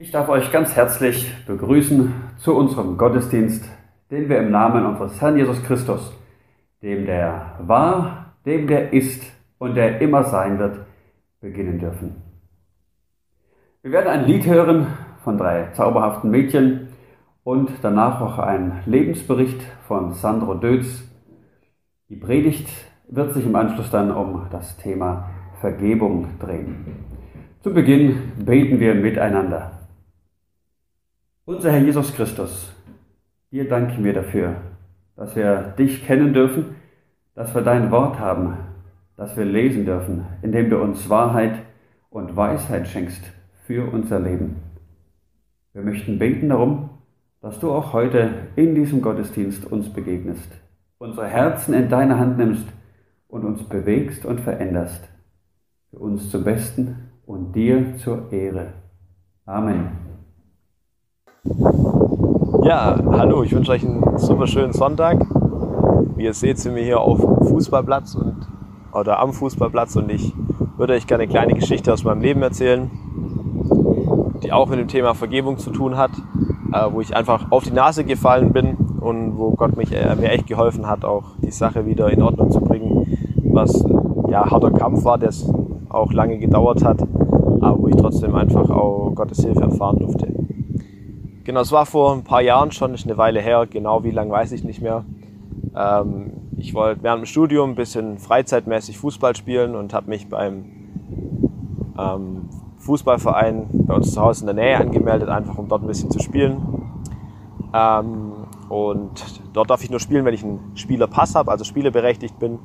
Ich darf euch ganz herzlich begrüßen zu unserem Gottesdienst, den wir im Namen unseres Herrn Jesus Christus, dem der war, dem der ist und der immer sein wird, beginnen dürfen. Wir werden ein Lied hören von drei zauberhaften Mädchen und danach auch ein Lebensbericht von Sandro Dötz. Die Predigt wird sich im Anschluss dann um das Thema Vergebung drehen. Zu Beginn beten wir miteinander. Unser Herr Jesus Christus, dir danken wir dafür, dass wir dich kennen dürfen, dass wir dein Wort haben, dass wir lesen dürfen, indem du uns Wahrheit und Weisheit schenkst für unser Leben. Wir möchten beten darum, dass du auch heute in diesem Gottesdienst uns begegnest, unsere Herzen in deine Hand nimmst und uns bewegst und veränderst, für uns zum Besten und dir zur Ehre. Amen. Ja, hallo, ich wünsche euch einen super schönen Sonntag. Wie ihr seht, sind wir hier auf dem Fußballplatz und, oder am Fußballplatz und ich würde euch gerne eine kleine Geschichte aus meinem Leben erzählen, die auch mit dem Thema Vergebung zu tun hat, äh, wo ich einfach auf die Nase gefallen bin und wo Gott mich, äh, mir echt geholfen hat, auch die Sache wieder in Ordnung zu bringen, was ja harter Kampf war, der auch lange gedauert hat, aber wo ich trotzdem einfach auch Gottes Hilfe erfahren durfte. Genau, es war vor ein paar Jahren schon, ist eine Weile her, genau wie lang weiß ich nicht mehr. Ähm, ich wollte während dem Studium ein bisschen freizeitmäßig Fußball spielen und habe mich beim ähm, Fußballverein bei uns zu Hause in der Nähe angemeldet, einfach um dort ein bisschen zu spielen. Ähm, und dort darf ich nur spielen, wenn ich einen Spielerpass habe, also spieleberechtigt bin.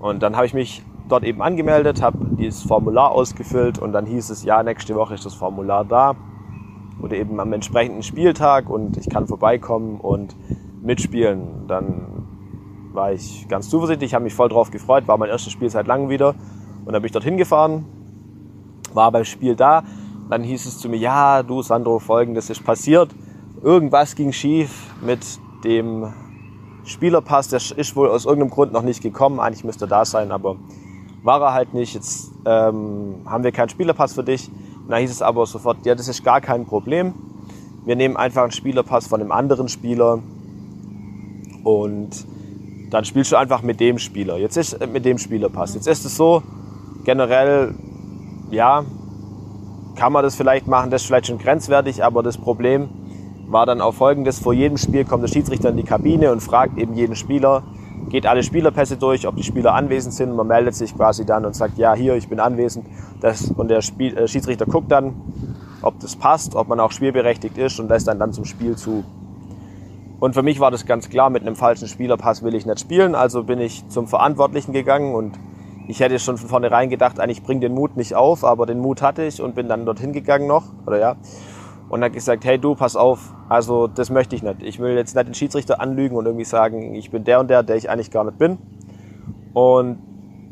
Und dann habe ich mich dort eben angemeldet, habe dieses Formular ausgefüllt und dann hieß es, ja, nächste Woche ist das Formular da oder eben am entsprechenden Spieltag und ich kann vorbeikommen und mitspielen. Dann war ich ganz zuversichtlich, habe mich voll drauf gefreut, war mein erstes Spiel seit langem wieder und dann bin ich dorthin gefahren, war beim Spiel da. Dann hieß es zu mir, ja, du Sandro, folgendes ist passiert. Irgendwas ging schief mit dem Spielerpass, der ist wohl aus irgendeinem Grund noch nicht gekommen. Eigentlich müsste er da sein, aber war er halt nicht. Jetzt ähm, haben wir keinen Spielerpass für dich. Dann hieß es aber sofort, ja, das ist gar kein Problem. Wir nehmen einfach einen Spielerpass von einem anderen Spieler und dann spielst du einfach mit dem Spieler. Jetzt ist äh, mit dem Spielerpass. Jetzt ist es so, generell, ja, kann man das vielleicht machen, das ist vielleicht schon grenzwertig, aber das Problem war dann auch folgendes, vor jedem Spiel kommt der Schiedsrichter in die Kabine und fragt eben jeden Spieler, geht alle Spielerpässe durch, ob die Spieler anwesend sind. Man meldet sich quasi dann und sagt, ja, hier, ich bin anwesend. Das, und der Spiel, äh, Schiedsrichter guckt dann, ob das passt, ob man auch spielberechtigt ist und lässt dann dann zum Spiel zu. Und für mich war das ganz klar, mit einem falschen Spielerpass will ich nicht spielen. Also bin ich zum Verantwortlichen gegangen und ich hätte schon von vornherein gedacht, eigentlich bring den Mut nicht auf, aber den Mut hatte ich und bin dann dorthin gegangen noch, oder ja und hat gesagt, hey du, pass auf, also das möchte ich nicht. Ich will jetzt nicht den Schiedsrichter anlügen und irgendwie sagen, ich bin der und der, der ich eigentlich gar nicht bin. Und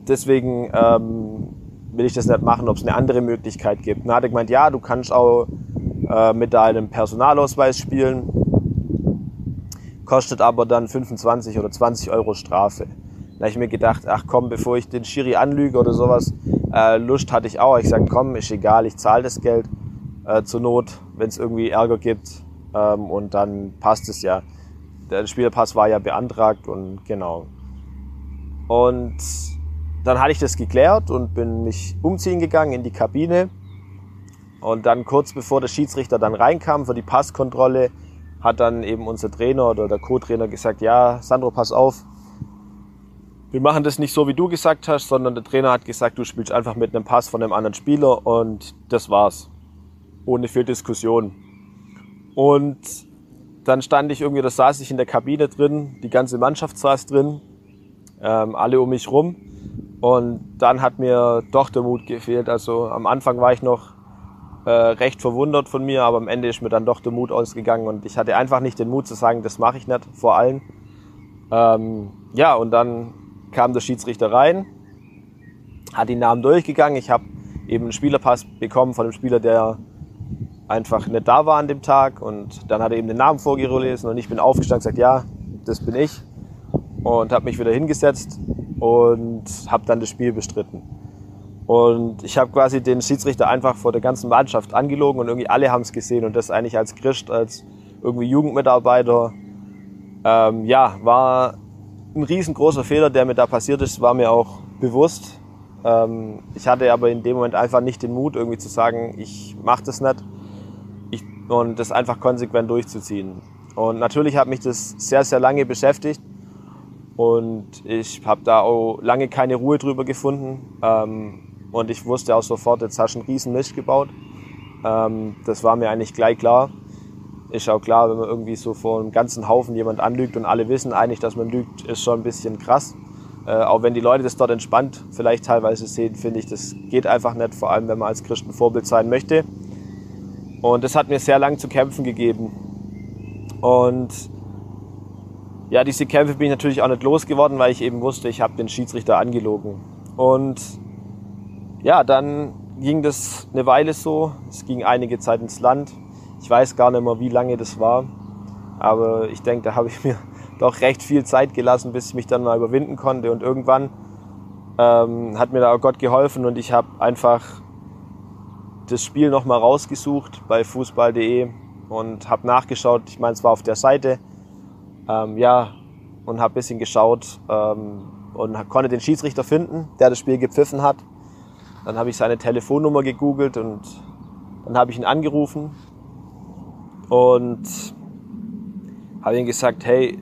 deswegen ähm, will ich das nicht machen, ob es eine andere Möglichkeit gibt. Dann hat er gemeint, ja, du kannst auch äh, mit deinem Personalausweis spielen, kostet aber dann 25 oder 20 Euro Strafe. Da habe ich mir gedacht, ach komm, bevor ich den Schiri anlüge oder sowas, äh, Lust hatte ich auch. Ich sage, komm, ist egal, ich zahle das Geld äh, zur Not, wenn es irgendwie Ärger gibt. Ähm, und dann passt es ja. Der Spielerpass war ja beantragt und genau. Und dann hatte ich das geklärt und bin mich umziehen gegangen in die Kabine. Und dann kurz bevor der Schiedsrichter dann reinkam für die Passkontrolle, hat dann eben unser Trainer oder der Co-Trainer gesagt, ja, Sandro, pass auf. Wir machen das nicht so, wie du gesagt hast, sondern der Trainer hat gesagt, du spielst einfach mit einem Pass von einem anderen Spieler und das war's ohne viel Diskussion. Und dann stand ich irgendwie, da saß ich in der Kabine drin, die ganze Mannschaft saß drin, ähm, alle um mich rum. Und dann hat mir doch der Mut gefehlt. Also am Anfang war ich noch äh, recht verwundert von mir, aber am Ende ist mir dann doch der Mut ausgegangen und ich hatte einfach nicht den Mut zu sagen, das mache ich nicht, vor allen. Ähm, ja, und dann kam der Schiedsrichter rein, hat die Namen durchgegangen. Ich habe eben einen Spielerpass bekommen von einem Spieler, der einfach nicht da war an dem Tag. Und dann hat er eben den Namen vorgelesen und ich bin aufgestanden und gesagt, ja, das bin ich. Und habe mich wieder hingesetzt und habe dann das Spiel bestritten. Und ich habe quasi den Schiedsrichter einfach vor der ganzen Mannschaft angelogen und irgendwie alle haben es gesehen und das eigentlich als Christ, als irgendwie Jugendmitarbeiter. Ähm, ja, war ein riesengroßer Fehler, der mir da passiert ist, war mir auch bewusst. Ähm, ich hatte aber in dem Moment einfach nicht den Mut, irgendwie zu sagen, ich mache das nicht ich, und das einfach konsequent durchzuziehen. Und natürlich hat mich das sehr, sehr lange beschäftigt und ich habe da auch lange keine Ruhe drüber gefunden. Ähm, und ich wusste auch sofort, jetzt hast du einen riesen Mist gebaut. Ähm, das war mir eigentlich gleich klar. Ist auch klar, wenn man irgendwie so vor einem ganzen Haufen jemand anlügt und alle wissen eigentlich, dass man lügt, ist schon ein bisschen krass. Äh, auch wenn die Leute das dort entspannt vielleicht teilweise sehen, finde ich, das geht einfach nicht, vor allem wenn man als Christen Vorbild sein möchte. Und das hat mir sehr lang zu kämpfen gegeben. Und ja, diese Kämpfe bin ich natürlich auch nicht losgeworden, weil ich eben wusste, ich habe den Schiedsrichter angelogen. Und ja, dann ging das eine Weile so. Es ging einige Zeit ins Land. Ich weiß gar nicht mehr, wie lange das war. Aber ich denke, da habe ich mir doch recht viel Zeit gelassen, bis ich mich dann mal überwinden konnte. Und irgendwann ähm, hat mir da auch Gott geholfen und ich habe einfach das Spiel nochmal rausgesucht bei fußball.de und habe nachgeschaut. Ich meine, es war auf der Seite ähm, ja, und habe ein bisschen geschaut ähm, und konnte den Schiedsrichter finden, der das Spiel gepfiffen hat. Dann habe ich seine Telefonnummer gegoogelt und dann habe ich ihn angerufen und habe ihm gesagt, hey,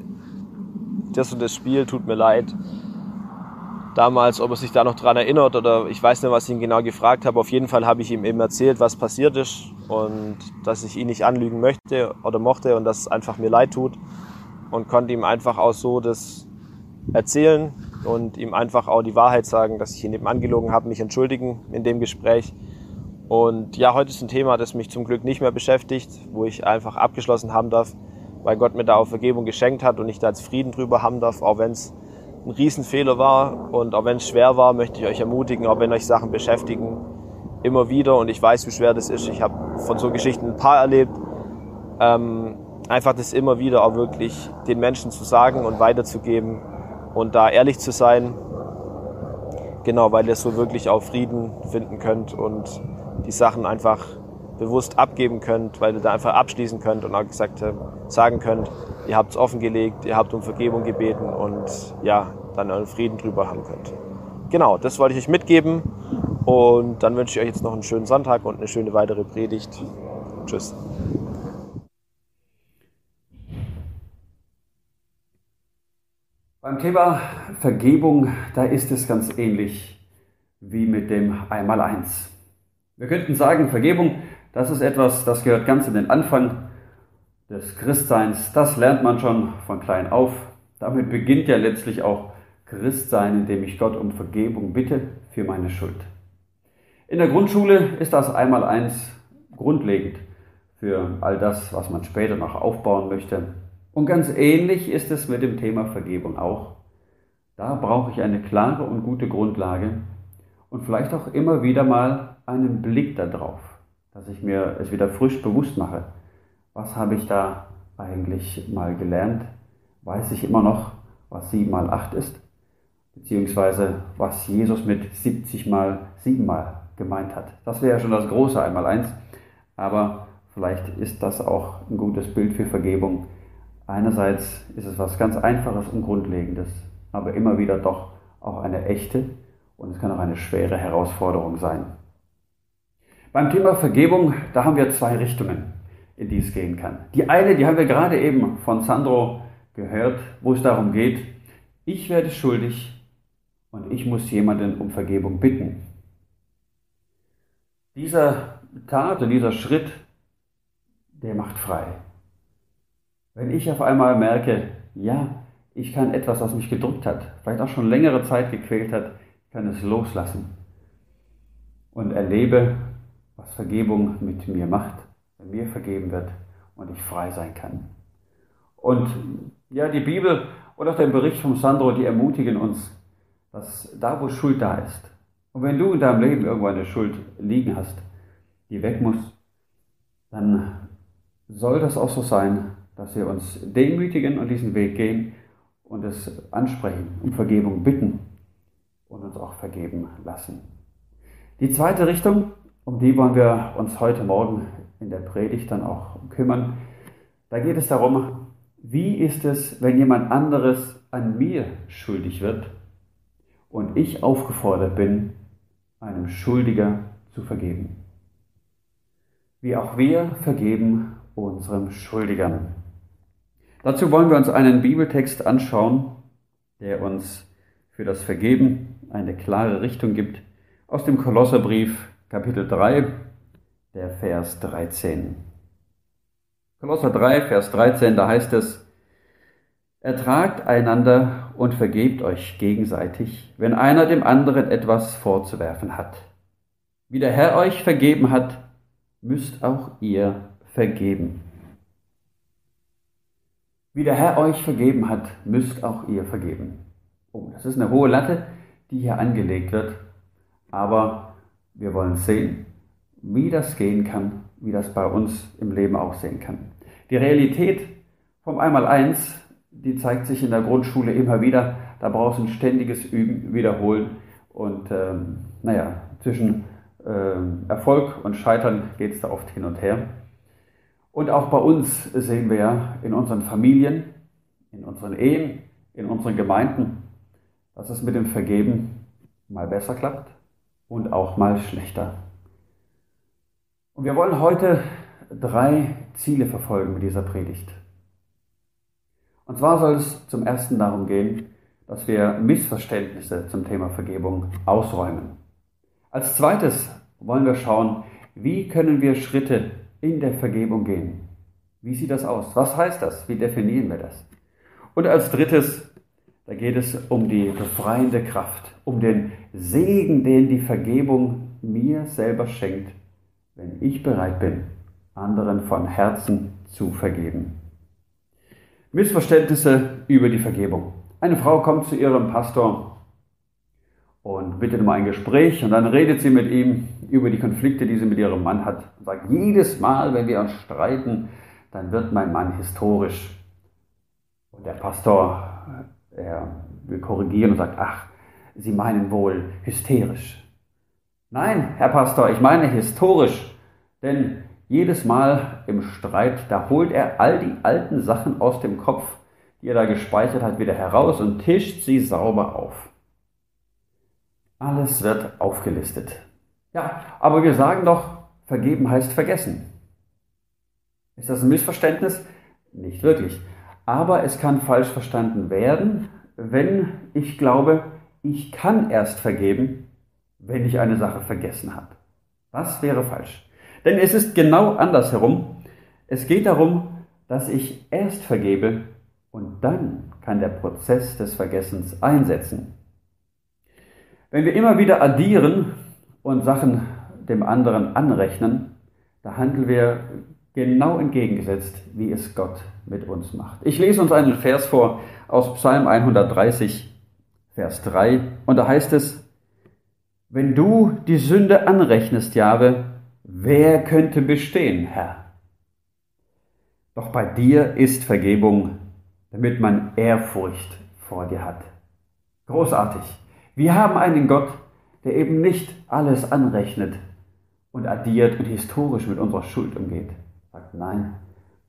das und das Spiel tut mir leid. Damals, ob er sich da noch dran erinnert oder ich weiß nicht, was ich ihn genau gefragt habe. Auf jeden Fall habe ich ihm eben erzählt, was passiert ist und dass ich ihn nicht anlügen möchte oder mochte und dass es einfach mir leid tut und konnte ihm einfach auch so das erzählen und ihm einfach auch die Wahrheit sagen, dass ich ihn eben angelogen habe, mich entschuldigen in dem Gespräch. Und ja, heute ist ein Thema, das mich zum Glück nicht mehr beschäftigt, wo ich einfach abgeschlossen haben darf, weil Gott mir da auch Vergebung geschenkt hat und ich da jetzt Frieden drüber haben darf, auch wenn es ein Riesenfehler war und auch wenn es schwer war, möchte ich euch ermutigen, auch wenn euch Sachen beschäftigen, immer wieder und ich weiß, wie schwer das ist. Ich habe von so Geschichten ein paar erlebt. Ähm, einfach das immer wieder auch wirklich den Menschen zu sagen und weiterzugeben und da ehrlich zu sein. Genau, weil ihr so wirklich auch Frieden finden könnt und die Sachen einfach bewusst abgeben könnt, weil ihr da einfach abschließen könnt und auch gesagt sagen könnt, ihr habt es offengelegt, ihr habt um Vergebung gebeten und ja, dann euren Frieden drüber haben könnt. Genau, das wollte ich euch mitgeben und dann wünsche ich euch jetzt noch einen schönen Sonntag und eine schöne weitere Predigt. Tschüss. Beim Thema Vergebung, da ist es ganz ähnlich wie mit dem Einmaleins. Wir könnten sagen, Vergebung, das ist etwas, das gehört ganz in den Anfang des Christseins. Das lernt man schon von klein auf. Damit beginnt ja letztlich auch Christsein, indem ich Gott um Vergebung bitte für meine Schuld. In der Grundschule ist das Einmaleins grundlegend für all das, was man später noch aufbauen möchte. Und ganz ähnlich ist es mit dem Thema Vergebung auch. Da brauche ich eine klare und gute Grundlage und vielleicht auch immer wieder mal einen Blick darauf, dass ich mir es wieder frisch bewusst mache. Was habe ich da eigentlich mal gelernt? Weiß ich immer noch, was 7 mal 8 ist? Beziehungsweise was Jesus mit 70 mal 7 mal gemeint hat. Das wäre ja schon das große Einmaleins. Aber vielleicht ist das auch ein gutes Bild für Vergebung Einerseits ist es was ganz Einfaches und Grundlegendes, aber immer wieder doch auch eine echte und es kann auch eine schwere Herausforderung sein. Beim Thema Vergebung, da haben wir zwei Richtungen, in die es gehen kann. Die eine, die haben wir gerade eben von Sandro gehört, wo es darum geht, ich werde schuldig und ich muss jemanden um Vergebung bitten. Dieser Tat und dieser Schritt, der macht frei. Wenn ich auf einmal merke, ja, ich kann etwas, was mich gedrückt hat, vielleicht auch schon längere Zeit gequält hat, kann es loslassen und erlebe, was Vergebung mit mir macht, wenn mir vergeben wird und ich frei sein kann. Und ja, die Bibel oder auch der Bericht von Sandro, die ermutigen uns, dass da, wo Schuld da ist, und wenn du in deinem Leben irgendwo eine Schuld liegen hast, die weg muss, dann soll das auch so sein, dass wir uns demütigen und diesen Weg gehen und es ansprechen, um Vergebung bitten und uns auch vergeben lassen. Die zweite Richtung, um die wollen wir uns heute Morgen in der Predigt dann auch kümmern. Da geht es darum, wie ist es, wenn jemand anderes an mir schuldig wird und ich aufgefordert bin, einem Schuldiger zu vergeben. Wie auch wir vergeben unserem Schuldigern. Dazu wollen wir uns einen Bibeltext anschauen, der uns für das Vergeben eine klare Richtung gibt, aus dem Kolosserbrief Kapitel 3, der Vers 13. Kolosser 3, Vers 13, da heißt es, Ertragt einander und vergebt euch gegenseitig, wenn einer dem anderen etwas vorzuwerfen hat. Wie der Herr euch vergeben hat, müsst auch ihr vergeben. Wie der Herr euch vergeben hat, müsst auch ihr vergeben. Oh, das ist eine hohe Latte, die hier angelegt wird. Aber wir wollen sehen, wie das gehen kann, wie das bei uns im Leben aussehen kann. Die Realität vom Einmaleins die zeigt sich in der Grundschule immer wieder. Da brauchst du ein ständiges Üben, Wiederholen. Und ähm, naja, zwischen ähm, Erfolg und Scheitern geht es da oft hin und her. Und auch bei uns sehen wir in unseren Familien, in unseren Ehen, in unseren Gemeinden, dass es mit dem Vergeben mal besser klappt und auch mal schlechter. Und wir wollen heute drei Ziele verfolgen mit dieser Predigt. Und zwar soll es zum ersten darum gehen, dass wir Missverständnisse zum Thema Vergebung ausräumen. Als zweites wollen wir schauen, wie können wir Schritte in der Vergebung gehen. Wie sieht das aus? Was heißt das? Wie definieren wir das? Und als drittes, da geht es um die befreiende Kraft, um den Segen, den die Vergebung mir selber schenkt, wenn ich bereit bin, anderen von Herzen zu vergeben. Missverständnisse über die Vergebung. Eine Frau kommt zu ihrem Pastor und bittet um ein Gespräch und dann redet sie mit ihm über die Konflikte, die sie mit ihrem Mann hat. Und sagt, jedes Mal, wenn wir uns streiten, dann wird mein Mann historisch. Und der Pastor, er will korrigieren und sagt, ach, Sie meinen wohl hysterisch. Nein, Herr Pastor, ich meine historisch, denn jedes Mal im Streit, da holt er all die alten Sachen aus dem Kopf, die er da gespeichert hat, wieder heraus und tischt sie sauber auf. Alles wird aufgelistet. Ja, aber wir sagen doch, vergeben heißt vergessen. Ist das ein Missverständnis? Nicht wirklich. Aber es kann falsch verstanden werden, wenn ich glaube, ich kann erst vergeben, wenn ich eine Sache vergessen habe. Das wäre falsch. Denn es ist genau andersherum. Es geht darum, dass ich erst vergebe und dann kann der Prozess des Vergessens einsetzen. Wenn wir immer wieder addieren und Sachen dem anderen anrechnen, da handeln wir genau entgegengesetzt, wie es Gott mit uns macht. Ich lese uns einen Vers vor aus Psalm 130, Vers 3, und da heißt es, wenn du die Sünde anrechnest, Jahwe, Wer könnte bestehen, Herr? Doch bei dir ist Vergebung, damit man Ehrfurcht vor dir hat. Großartig. Wir haben einen Gott, der eben nicht alles anrechnet und addiert und historisch mit unserer Schuld umgeht. Sagt, nein,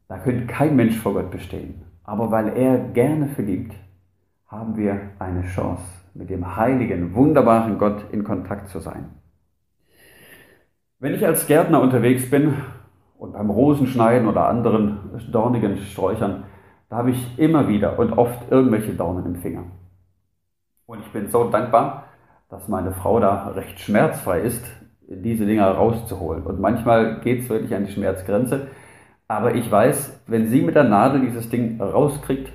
da könnte kein Mensch vor Gott bestehen. Aber weil er gerne verliebt, haben wir eine Chance, mit dem heiligen, wunderbaren Gott in Kontakt zu sein. Wenn ich als Gärtner unterwegs bin und beim Rosenschneiden oder anderen dornigen Sträuchern, da habe ich immer wieder und oft irgendwelche Dornen im Finger. Und ich bin so dankbar, dass meine Frau da recht schmerzfrei ist, diese Dinger rauszuholen. Und manchmal geht es wirklich an die Schmerzgrenze. Aber ich weiß, wenn sie mit der Nadel dieses Ding rauskriegt,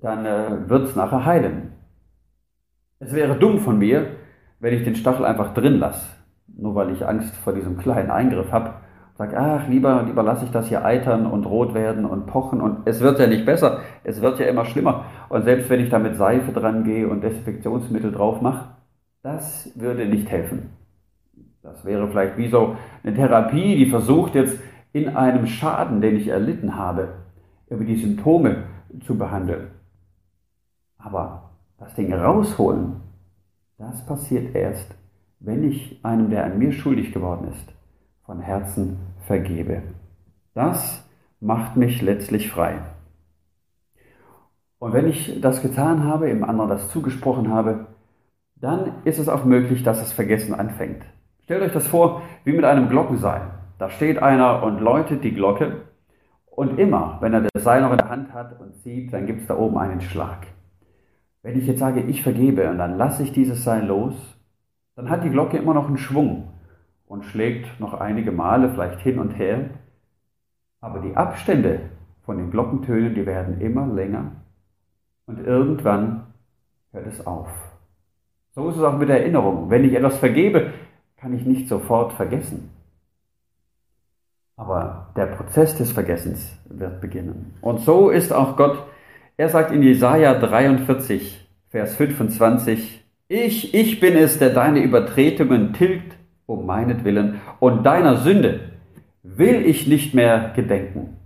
dann äh, wird es nachher heilen. Es wäre dumm von mir, wenn ich den Stachel einfach drin lasse nur weil ich Angst vor diesem kleinen Eingriff habe, sage, ach, lieber, lieber lasse ich das hier eitern und rot werden und pochen und es wird ja nicht besser, es wird ja immer schlimmer. Und selbst wenn ich da mit Seife dran gehe und Desinfektionsmittel drauf mache, das würde nicht helfen. Das wäre vielleicht wie so eine Therapie, die versucht jetzt in einem Schaden, den ich erlitten habe, über die Symptome zu behandeln. Aber das Ding rausholen, das passiert erst, wenn ich einem, der an mir schuldig geworden ist, von Herzen vergebe. Das macht mich letztlich frei. Und wenn ich das getan habe, im anderen das zugesprochen habe, dann ist es auch möglich, dass das Vergessen anfängt. Stellt euch das vor wie mit einem Glockenseil. Da steht einer und läutet die Glocke und immer, wenn er das Seil noch in der Hand hat und zieht, dann gibt es da oben einen Schlag. Wenn ich jetzt sage, ich vergebe und dann lasse ich dieses Seil los, dann hat die Glocke immer noch einen Schwung und schlägt noch einige Male vielleicht hin und her. Aber die Abstände von den Glockentönen, die werden immer länger und irgendwann hört es auf. So ist es auch mit Erinnerung. Wenn ich etwas vergebe, kann ich nicht sofort vergessen. Aber der Prozess des Vergessens wird beginnen. Und so ist auch Gott. Er sagt in Jesaja 43, Vers 25, ich, ich bin es, der deine Übertretungen tilgt um meinetwillen und deiner Sünde will ich nicht mehr gedenken.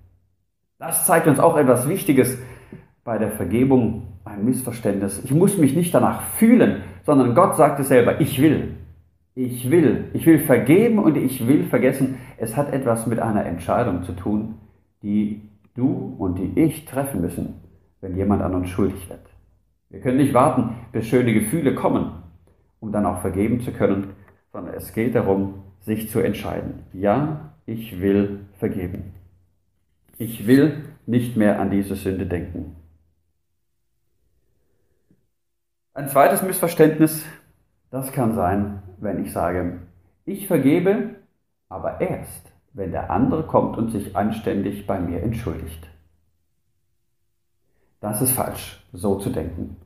Das zeigt uns auch etwas Wichtiges bei der Vergebung, ein Missverständnis. Ich muss mich nicht danach fühlen, sondern Gott sagt es selber, ich will. Ich will, ich will vergeben und ich will vergessen. Es hat etwas mit einer Entscheidung zu tun, die du und die ich treffen müssen, wenn jemand an uns schuldig wird. Wir können nicht warten, bis schöne Gefühle kommen, um dann auch vergeben zu können, sondern es geht darum, sich zu entscheiden. Ja, ich will vergeben. Ich will nicht mehr an diese Sünde denken. Ein zweites Missverständnis, das kann sein, wenn ich sage, ich vergebe, aber erst, wenn der andere kommt und sich anständig bei mir entschuldigt. Das ist falsch, so zu denken.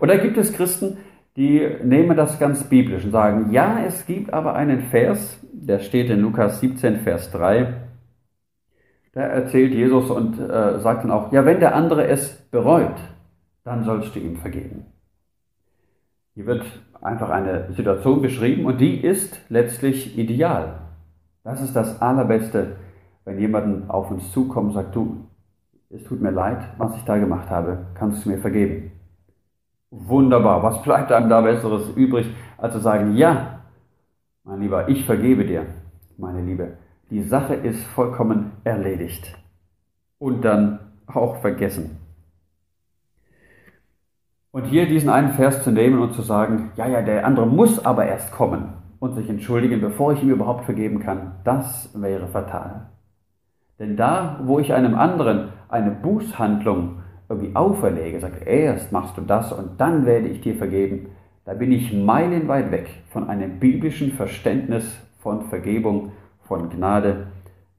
Oder gibt es Christen, die nehmen das ganz biblisch und sagen, ja, es gibt aber einen Vers, der steht in Lukas 17, Vers 3, da erzählt Jesus und äh, sagt dann auch, ja, wenn der andere es bereut, dann sollst du ihm vergeben. Hier wird einfach eine Situation beschrieben und die ist letztlich ideal. Das ist das Allerbeste, wenn jemand auf uns zukommt und sagt, du, es tut mir leid, was ich da gemacht habe, kannst du mir vergeben. Wunderbar, was bleibt einem da Besseres übrig, als zu sagen, ja, mein Lieber, ich vergebe dir, meine Liebe. Die Sache ist vollkommen erledigt. Und dann auch vergessen. Und hier diesen einen Vers zu nehmen und zu sagen, ja, ja, der andere muss aber erst kommen und sich entschuldigen, bevor ich ihm überhaupt vergeben kann, das wäre fatal. Denn da, wo ich einem anderen eine Bußhandlung irgendwie auferlege, sage, erst machst du das und dann werde ich dir vergeben, da bin ich meilenweit weg von einem biblischen Verständnis von Vergebung, von Gnade.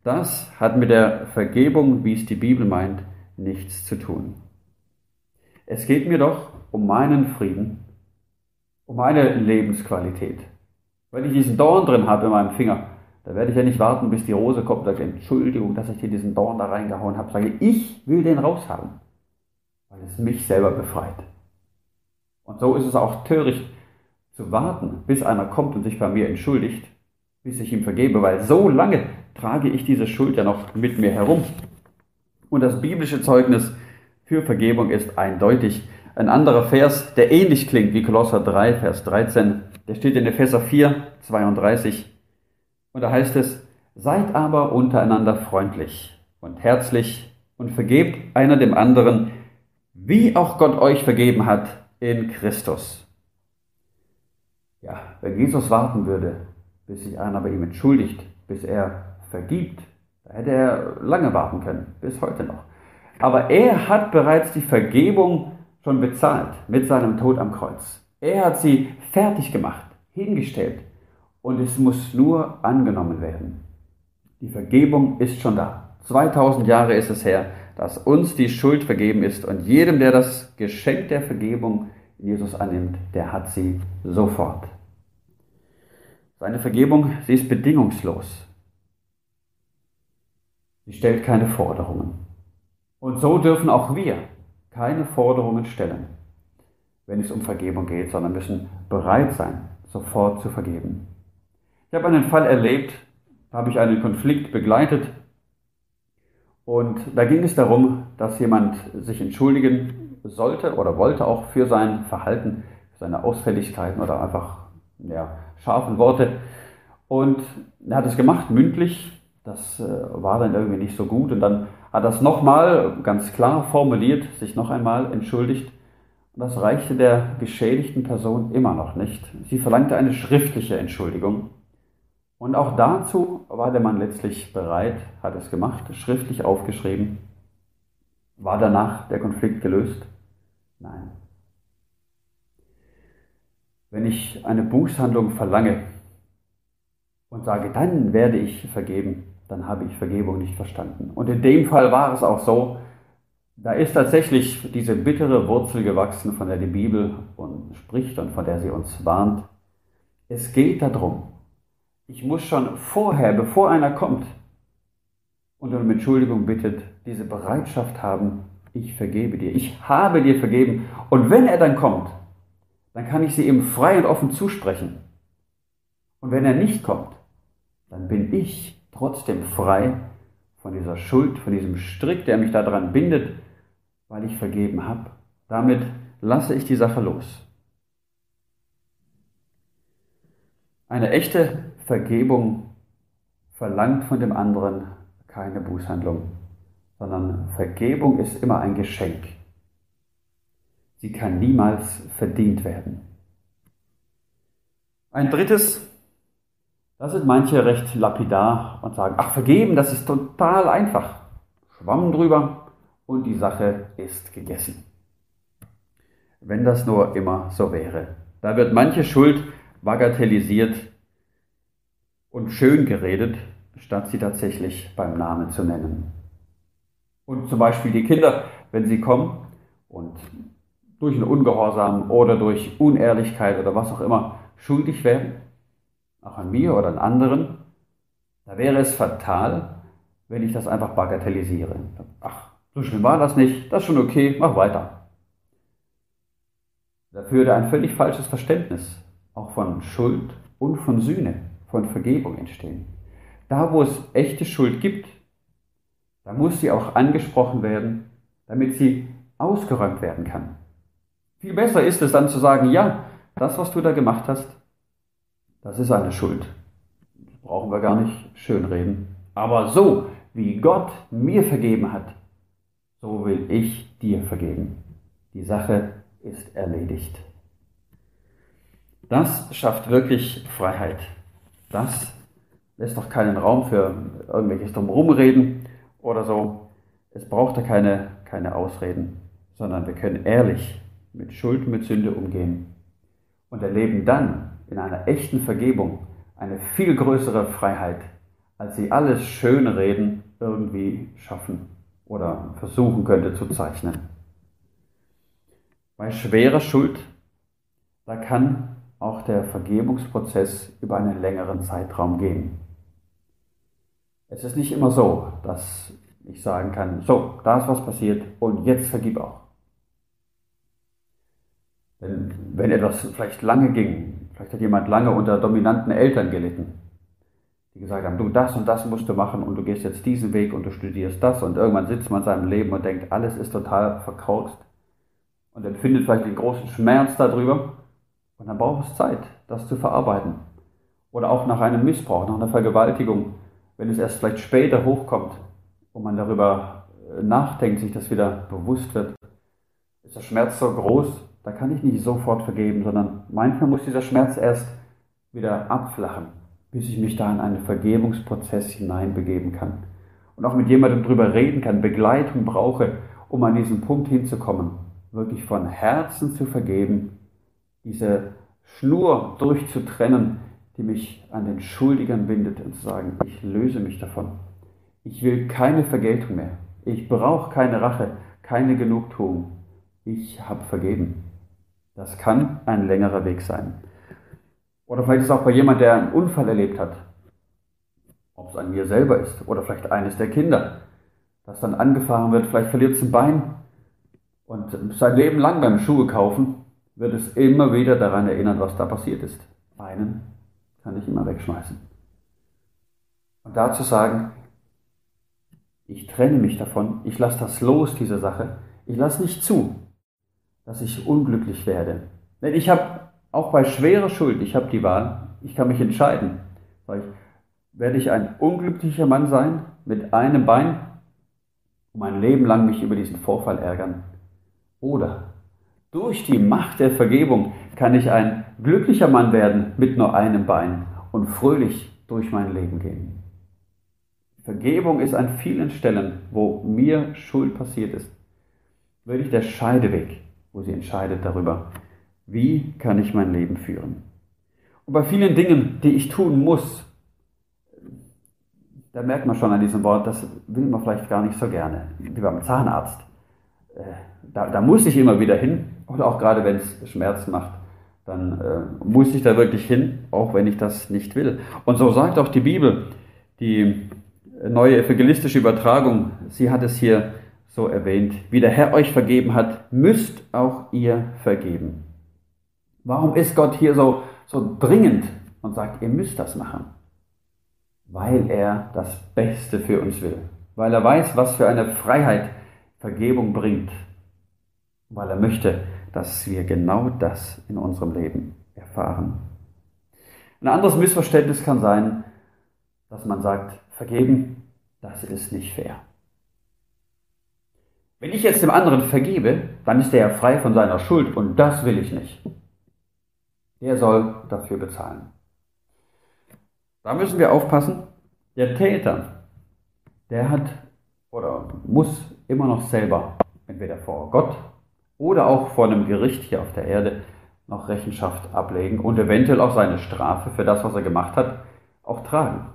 Das hat mit der Vergebung, wie es die Bibel meint, nichts zu tun. Es geht mir doch um meinen Frieden, um meine Lebensqualität. Wenn ich diesen Dorn drin habe in meinem Finger, da werde ich ja nicht warten, bis die Rose kommt und sagt, Entschuldigung, dass ich dir diesen Dorn da reingehauen habe. Sage, ich will den raushaben, weil es mich selber befreit. Und so ist es auch töricht zu warten, bis einer kommt und sich bei mir entschuldigt, bis ich ihm vergebe, weil so lange trage ich diese Schuld ja noch mit mir herum. Und das biblische Zeugnis für Vergebung ist eindeutig. Ein anderer Vers, der ähnlich klingt wie Kolosser 3, Vers 13, der steht in Epheser 4, 32. Und da heißt es, seid aber untereinander freundlich und herzlich und vergebt einer dem anderen, wie auch Gott euch vergeben hat in Christus. Ja, wenn Jesus warten würde, bis sich einer bei ihm entschuldigt, bis er vergibt, da hätte er lange warten können, bis heute noch. Aber er hat bereits die Vergebung schon bezahlt mit seinem Tod am Kreuz. Er hat sie fertig gemacht, hingestellt und es muss nur angenommen werden. Die Vergebung ist schon da. 2000 Jahre ist es her, dass uns die Schuld vergeben ist und jedem, der das Geschenk der Vergebung in Jesus annimmt, der hat sie sofort. Seine Vergebung, sie ist bedingungslos. Sie stellt keine Forderungen. Und so dürfen auch wir keine Forderungen stellen, wenn es um Vergebung geht, sondern müssen bereit sein, sofort zu vergeben. Ich habe einen Fall erlebt, da habe ich einen Konflikt begleitet und da ging es darum, dass jemand sich entschuldigen sollte oder wollte auch für sein Verhalten, für seine Ausfälligkeiten oder einfach ja, scharfen Worte. Und er hat es gemacht, mündlich. Das äh, war dann irgendwie nicht so gut. Und dann hat er es nochmal ganz klar formuliert, sich noch einmal entschuldigt. Und das reichte der geschädigten Person immer noch nicht. Sie verlangte eine schriftliche Entschuldigung. Und auch dazu war der Mann letztlich bereit, hat es gemacht, schriftlich aufgeschrieben. War danach der Konflikt gelöst? Nein. Wenn ich eine Bußhandlung verlange und sage, dann werde ich vergeben, dann habe ich Vergebung nicht verstanden. Und in dem Fall war es auch so, da ist tatsächlich diese bittere Wurzel gewachsen, von der die Bibel spricht und von der sie uns warnt. Es geht darum, ich muss schon vorher, bevor einer kommt und um Entschuldigung bittet, diese Bereitschaft haben, ich vergebe dir, ich habe dir vergeben. Und wenn er dann kommt, dann kann ich sie ihm frei und offen zusprechen. Und wenn er nicht kommt, dann bin ich trotzdem frei von dieser Schuld, von diesem Strick, der mich daran bindet, weil ich vergeben habe. Damit lasse ich die Sache los. Eine echte Vergebung verlangt von dem anderen keine Bußhandlung, sondern Vergebung ist immer ein Geschenk. Sie kann niemals verdient werden. Ein drittes, da sind manche recht lapidar und sagen, ach vergeben, das ist total einfach. Schwamm drüber und die Sache ist gegessen. Wenn das nur immer so wäre. Da wird manche Schuld bagatellisiert und schön geredet, statt sie tatsächlich beim Namen zu nennen. Und zum Beispiel die Kinder, wenn sie kommen und durch einen Ungehorsam oder durch Unehrlichkeit oder was auch immer schuldig werden, auch an mir oder an anderen, da wäre es fatal, wenn ich das einfach bagatellisiere. Ach, so schlimm war das nicht, das ist schon okay, mach weiter. Da würde ein völlig falsches Verständnis auch von Schuld und von Sühne, von Vergebung entstehen. Da, wo es echte Schuld gibt, da muss sie auch angesprochen werden, damit sie ausgeräumt werden kann. Viel besser ist es dann zu sagen, ja, das, was du da gemacht hast, das ist eine Schuld. Das brauchen wir gar nicht schönreden. Aber so, wie Gott mir vergeben hat, so will ich dir vergeben. Die Sache ist erledigt. Das schafft wirklich Freiheit. Das lässt doch keinen Raum für irgendwelches Drumherumreden oder so. Es braucht da keine, keine Ausreden, sondern wir können ehrlich mit Schuld, mit Sünde umgehen und erleben dann in einer echten Vergebung eine viel größere Freiheit, als sie alles schöne Reden irgendwie schaffen oder versuchen könnte zu zeichnen. Bei schwerer Schuld, da kann auch der Vergebungsprozess über einen längeren Zeitraum gehen. Es ist nicht immer so, dass ich sagen kann, so, da ist was passiert und jetzt vergib auch. Denn wenn etwas vielleicht lange ging, vielleicht hat jemand lange unter dominanten Eltern gelitten, die gesagt haben, du das und das musst du machen und du gehst jetzt diesen Weg und du studierst das und irgendwann sitzt man in seinem Leben und denkt, alles ist total verkorkst und empfindet vielleicht den großen Schmerz darüber und dann braucht es Zeit, das zu verarbeiten. Oder auch nach einem Missbrauch, nach einer Vergewaltigung, wenn es erst vielleicht später hochkommt und man darüber äh, nachdenkt, sich das wieder bewusst wird, ist der Schmerz so groß, da kann ich nicht sofort vergeben, sondern manchmal muss dieser Schmerz erst wieder abflachen, bis ich mich da in einen Vergebungsprozess hineinbegeben kann. Und auch mit jemandem drüber reden kann, Begleitung brauche, um an diesen Punkt hinzukommen, wirklich von Herzen zu vergeben, diese Schnur durchzutrennen, die mich an den Schuldigern bindet und zu sagen, ich löse mich davon. Ich will keine Vergeltung mehr. Ich brauche keine Rache, keine Genugtuung. Ich habe vergeben. Das kann ein längerer Weg sein. Oder vielleicht ist es auch bei jemand, der einen Unfall erlebt hat. Ob es an mir selber ist oder vielleicht eines der Kinder, das dann angefahren wird, vielleicht verliert es ein Bein und sein Leben lang beim Schuhe kaufen wird es immer wieder daran erinnern, was da passiert ist. Einen kann ich immer wegschmeißen. Und dazu sagen, ich trenne mich davon, ich lasse das los, diese Sache, ich lasse nicht zu, dass ich unglücklich werde. Denn ich habe Auch bei schwerer Schuld, ich habe die Wahl, ich kann mich entscheiden. Werde ich ein unglücklicher Mann sein mit einem Bein und mein Leben lang mich über diesen Vorfall ärgern? Oder durch die Macht der Vergebung kann ich ein glücklicher Mann werden mit nur einem Bein und fröhlich durch mein Leben gehen. Vergebung ist an vielen Stellen, wo mir Schuld passiert ist, wirklich der Scheideweg, wo sie entscheidet darüber, wie kann ich mein Leben führen. Und bei vielen Dingen, die ich tun muss, da merkt man schon an diesem Wort, das will man vielleicht gar nicht so gerne, wie beim Zahnarzt. Äh, da, da muss ich immer wieder hin, oder auch gerade wenn es Schmerzen macht, dann äh, muss ich da wirklich hin, auch wenn ich das nicht will. Und so sagt auch die Bibel, die neue evangelistische Übertragung, sie hat es hier so erwähnt, wie der Herr euch vergeben hat, müsst auch ihr vergeben. Warum ist Gott hier so, so dringend und sagt, ihr müsst das machen? Weil er das Beste für uns will. Weil er weiß, was für eine Freiheit Vergebung bringt. Weil er möchte, dass wir genau das in unserem Leben erfahren. Ein anderes Missverständnis kann sein, dass man sagt, vergeben, das ist nicht fair. Wenn ich jetzt dem anderen vergebe, dann ist er ja frei von seiner Schuld und das will ich nicht. Er soll dafür bezahlen. Da müssen wir aufpassen. Der Täter, der hat oder muss immer noch selber, entweder vor Gott oder auch vor einem Gericht hier auf der Erde, noch Rechenschaft ablegen und eventuell auch seine Strafe für das, was er gemacht hat, auch tragen.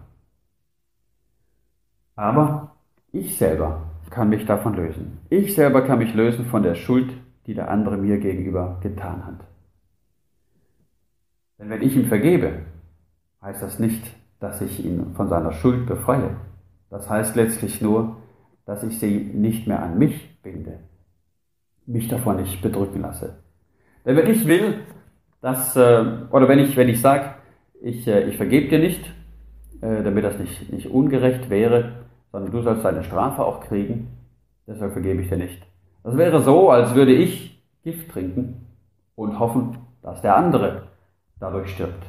Aber ich selber kann mich davon lösen. Ich selber kann mich lösen von der Schuld, die der andere mir gegenüber getan hat. Denn wenn ich ihm vergebe, heißt das nicht, dass ich ihn von seiner Schuld befreie. Das heißt letztlich nur, dass ich sie nicht mehr an mich binde, mich davon nicht bedrücken lasse. Denn wenn ich will, dass, äh, oder wenn ich, wenn ich sage, ich, äh, ich vergebe dir nicht, äh, damit das nicht, nicht ungerecht wäre, sondern du sollst deine Strafe auch kriegen, deshalb vergebe ich dir nicht. Das wäre so, als würde ich Gift trinken und hoffen, dass der andere dadurch stirbt.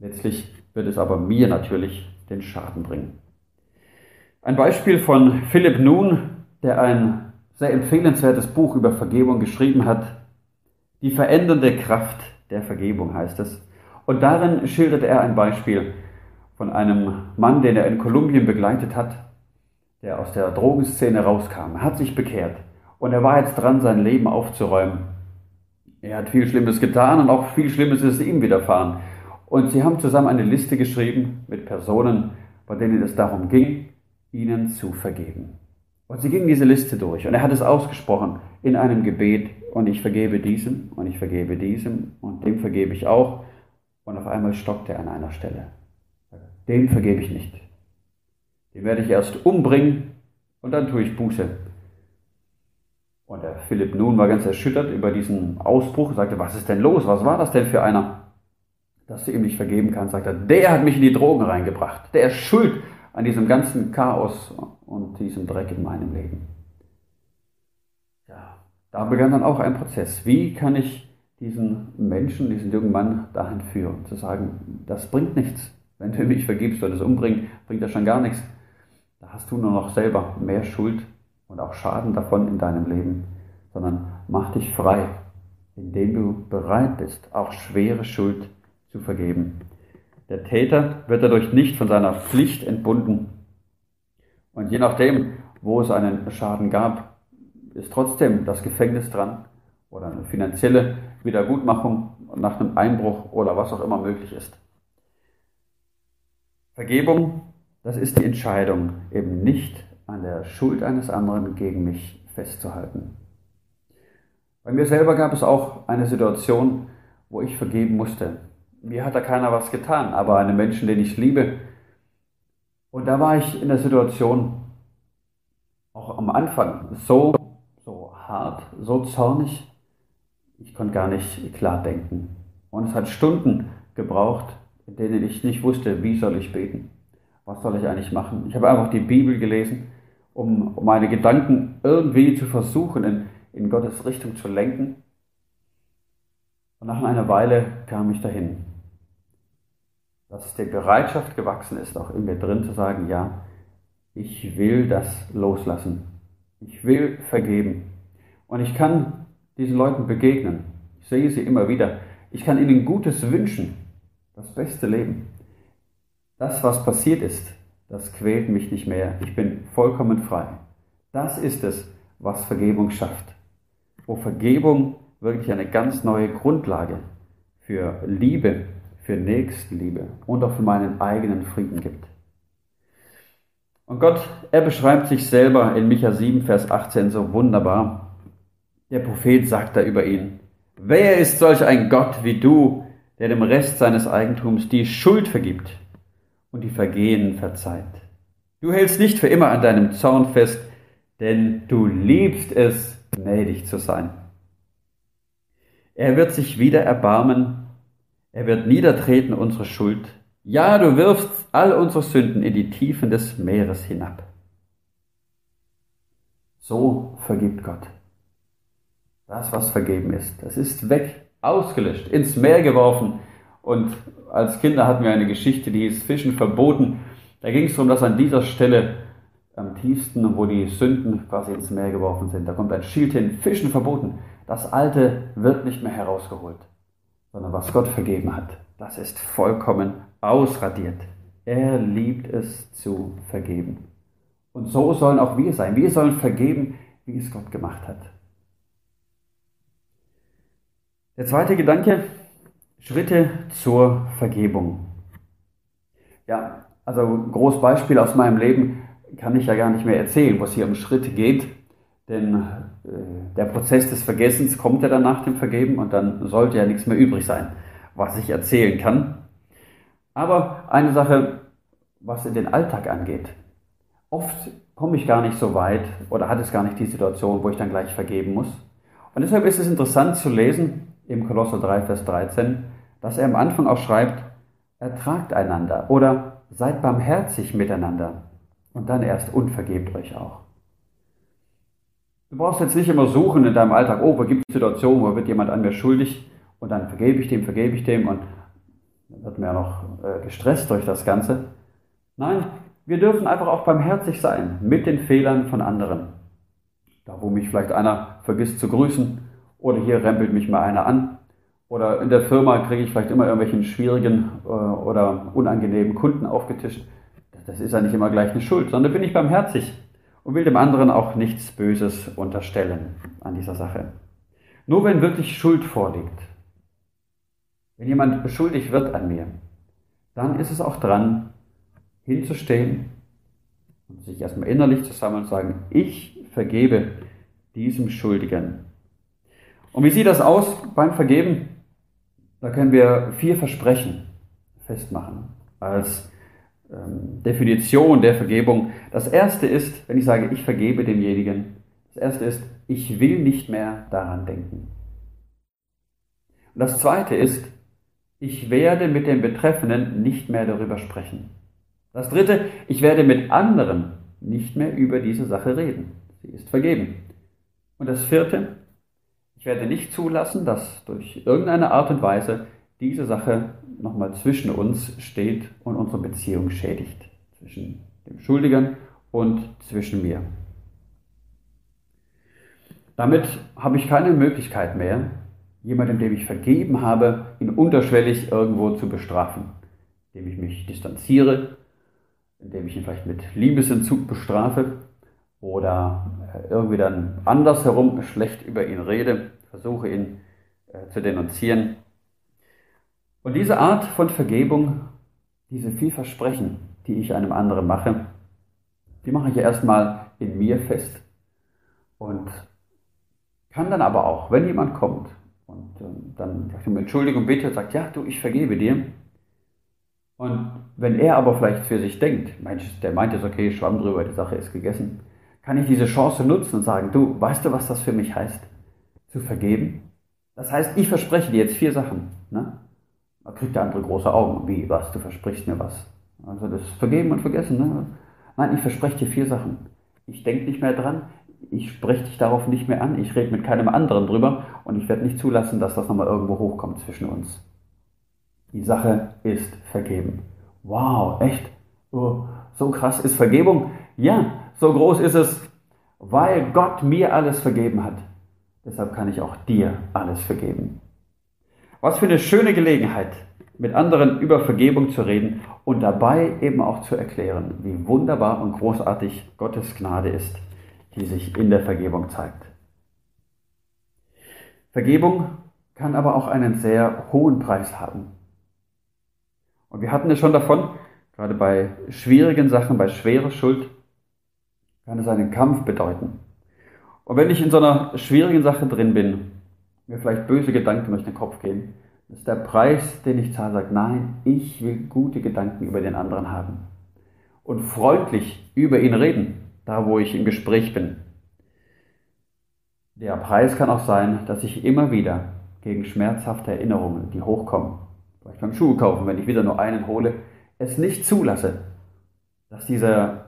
Letztlich wird es aber mir natürlich den Schaden bringen. Ein Beispiel von Philipp Nun, der ein sehr empfehlenswertes Buch über Vergebung geschrieben hat. Die verändernde Kraft der Vergebung heißt es. Und darin schildert er ein Beispiel von einem Mann, den er in Kolumbien begleitet hat, der aus der Drogenszene rauskam. Hat sich bekehrt und er war jetzt dran, sein Leben aufzuräumen. Er hat viel Schlimmes getan und auch viel Schlimmes ist ihm widerfahren. Und sie haben zusammen eine Liste geschrieben mit Personen, bei denen es darum ging, ihnen zu vergeben. Und sie gingen diese Liste durch und er hat es ausgesprochen in einem Gebet und ich vergebe diesem und ich vergebe diesem und dem vergebe ich auch. Und auf einmal stockt er an einer Stelle. Dem vergebe ich nicht. Den werde ich erst umbringen und dann tue ich Buße. Und der Philipp nun war ganz erschüttert über diesen Ausbruch und sagte, was ist denn los? Was war das denn für einer? Dass du ihm nicht vergeben kannst, sagt er, der hat mich in die Drogen reingebracht. Der ist schuld an diesem ganzen Chaos und diesem Dreck in meinem Leben. Ja, da begann dann auch ein Prozess. Wie kann ich diesen Menschen, diesen jungen Mann dahin führen, zu sagen, das bringt nichts. Wenn du mich vergibst oder es umbringt, bringt das schon gar nichts. Da hast du nur noch selber mehr Schuld und auch Schaden davon in deinem Leben, sondern mach dich frei, indem du bereit bist, auch schwere Schuld zu vergeben. Der Täter wird dadurch nicht von seiner Pflicht entbunden. Und je nachdem, wo es einen Schaden gab, ist trotzdem das Gefängnis dran oder eine finanzielle Wiedergutmachung nach einem Einbruch oder was auch immer möglich ist. Vergebung, das ist die Entscheidung, eben nicht an der Schuld eines anderen gegen mich festzuhalten. Bei mir selber gab es auch eine Situation, wo ich vergeben musste. Mir hat da keiner was getan, aber einem Menschen, den ich liebe. Und da war ich in der Situation, auch am Anfang, so, so hart, so zornig, ich konnte gar nicht klar denken. Und es hat Stunden gebraucht, in denen ich nicht wusste, wie soll ich beten. Was soll ich eigentlich machen? Ich habe einfach die Bibel gelesen um, meine Gedanken irgendwie zu versuchen, in, in Gottes Richtung zu lenken. Und nach einer Weile kam ich dahin, dass die Bereitschaft gewachsen ist, auch in mir drin zu sagen, ja, ich will das loslassen. Ich will vergeben. Und ich kann diesen Leuten begegnen. Ich sehe sie immer wieder. Ich kann ihnen Gutes wünschen. Das beste Leben. Das, was passiert ist, das quält mich nicht mehr. Ich bin vollkommen frei. Das ist es, was Vergebung schafft. Wo Vergebung wirklich eine ganz neue Grundlage für Liebe, für Nächstenliebe und auch für meinen eigenen Frieden gibt. Und Gott, er beschreibt sich selber in Micha 7, Vers 18 so wunderbar. Der Prophet sagt da über ihn, wer ist solch ein Gott wie du, der dem Rest seines Eigentums die Schuld vergibt und die Vergehen verzeiht? Du hältst nicht für immer an deinem Zorn fest, denn du liebst es, gnädig zu sein. Er wird sich wieder erbarmen, er wird niedertreten unsere Schuld. Ja, du wirfst all unsere Sünden in die Tiefen des Meeres hinab. So vergibt Gott. Das, was vergeben ist, das ist weg, ausgelöscht, ins Meer geworfen. Und als Kinder hatten wir eine Geschichte, die hieß Fischen verboten. Da ging es darum, dass an dieser Stelle am tiefsten, wo die Sünden quasi ins Meer geworfen sind, da kommt ein Schild hin, Fischen verboten. Das Alte wird nicht mehr herausgeholt, sondern was Gott vergeben hat, das ist vollkommen ausradiert. Er liebt es zu vergeben. Und so sollen auch wir sein. Wir sollen vergeben, wie es Gott gemacht hat. Der zweite Gedanke, Schritte zur Vergebung. Ja, also ein großes Beispiel aus meinem Leben kann ich ja gar nicht mehr erzählen, was hier um Schritte geht. Denn äh, der Prozess des Vergessens kommt ja dann nach dem Vergeben und dann sollte ja nichts mehr übrig sein, was ich erzählen kann. Aber eine Sache, was in den Alltag angeht. Oft komme ich gar nicht so weit oder hat es gar nicht die Situation, wo ich dann gleich vergeben muss. Und deshalb ist es interessant zu lesen im Kolosser 3, Vers 13, dass er am Anfang auch schreibt, ertragt einander oder seid barmherzig miteinander und dann erst und vergebt euch auch. Du brauchst jetzt nicht immer suchen in deinem Alltag, oh, wo gibt es Situationen, wo wird jemand an mir schuldig und dann vergebe ich dem, vergebe ich dem und dann wird mir ja noch äh, gestresst durch das Ganze. Nein, wir dürfen einfach auch barmherzig sein mit den Fehlern von anderen. Da, wo mich vielleicht einer vergisst zu grüßen oder hier rempelt mich mal einer an oder in der Firma kriege ich vielleicht immer irgendwelchen schwierigen äh, oder unangenehmen Kunden aufgetischt. Das ist ja nicht immer gleich eine Schuld, sondern bin ich barmherzig und will dem anderen auch nichts Böses unterstellen an dieser Sache. Nur wenn wirklich Schuld vorliegt, wenn jemand beschuldigt wird an mir, dann ist es auch dran, hinzustehen und sich erstmal innerlich zu sammeln und sagen, ich vergebe diesem Schuldigen. Und wie sieht das aus beim Vergeben? Da können wir vier Versprechen festmachen als Definition der Vergebung. Das erste ist, wenn ich sage, ich vergebe demjenigen, das erste ist, ich will nicht mehr daran denken. Und das zweite ist, ich werde mit dem Betreffenden nicht mehr darüber sprechen. Das dritte, ich werde mit anderen nicht mehr über diese Sache reden. Sie ist vergeben. Und das vierte, ich werde nicht zulassen, dass durch irgendeine Art und Weise diese Sache nochmal zwischen uns steht und unsere Beziehung schädigt. Zwischen dem Schuldigen und zwischen mir. Damit habe ich keine Möglichkeit mehr, jemandem, dem ich vergeben habe, ihn unterschwellig irgendwo zu bestrafen, indem ich mich distanziere, indem ich ihn vielleicht mit Liebesentzug bestrafe oder äh, irgendwie dann andersherum schlecht über ihn rede, versuche ihn äh, zu denunzieren. Und diese Art von Vergebung, diese vier Versprechen, die ich einem anderen mache, die mache ich erstmal in mir fest und kann dann aber auch, wenn jemand kommt und ähm, dann sagt um Entschuldigung bitte, sagt, ja, du, ich vergebe dir. Und wenn er aber vielleicht für sich denkt, Mensch, der meint jetzt, okay, schwamm drüber, die Sache ist gegessen, kann ich diese Chance nutzen und sagen, du, weißt du, was das für mich heißt? Zu vergeben? Das heißt, ich verspreche dir jetzt vier Sachen. Ne? Da kriegt der andere große Augen. Wie, was? Du versprichst mir was? Also das Vergeben und Vergessen. Ne? Nein, ich verspreche dir vier Sachen. Ich denke nicht mehr dran. ich spreche dich darauf nicht mehr an, ich rede mit keinem anderen drüber und ich werde nicht zulassen, dass das nochmal irgendwo hochkommt zwischen uns. Die Sache ist vergeben. Wow, echt? Oh, so krass ist Vergebung? Ja, so groß ist es, weil Gott mir alles vergeben hat. Deshalb kann ich auch dir alles vergeben. Was für eine schöne Gelegenheit, mit anderen über Vergebung zu reden und dabei eben auch zu erklären, wie wunderbar und großartig Gottes Gnade ist, die sich in der Vergebung zeigt. Vergebung kann aber auch einen sehr hohen Preis haben. Und wir hatten es schon davon, gerade bei schwierigen Sachen, bei schwerer Schuld, kann es einen Kampf bedeuten. Und wenn ich in so einer schwierigen Sache drin bin, mir vielleicht böse Gedanken durch den Kopf gehen, ist der Preis, den ich zahle, sagt, nein, ich will gute Gedanken über den anderen haben. Und freundlich über ihn reden, da wo ich im Gespräch bin. Der Preis kann auch sein, dass ich immer wieder gegen schmerzhafte Erinnerungen, die hochkommen, vielleicht beim Schuhe kaufen, wenn ich wieder nur einen hole, es nicht zulasse, dass diese,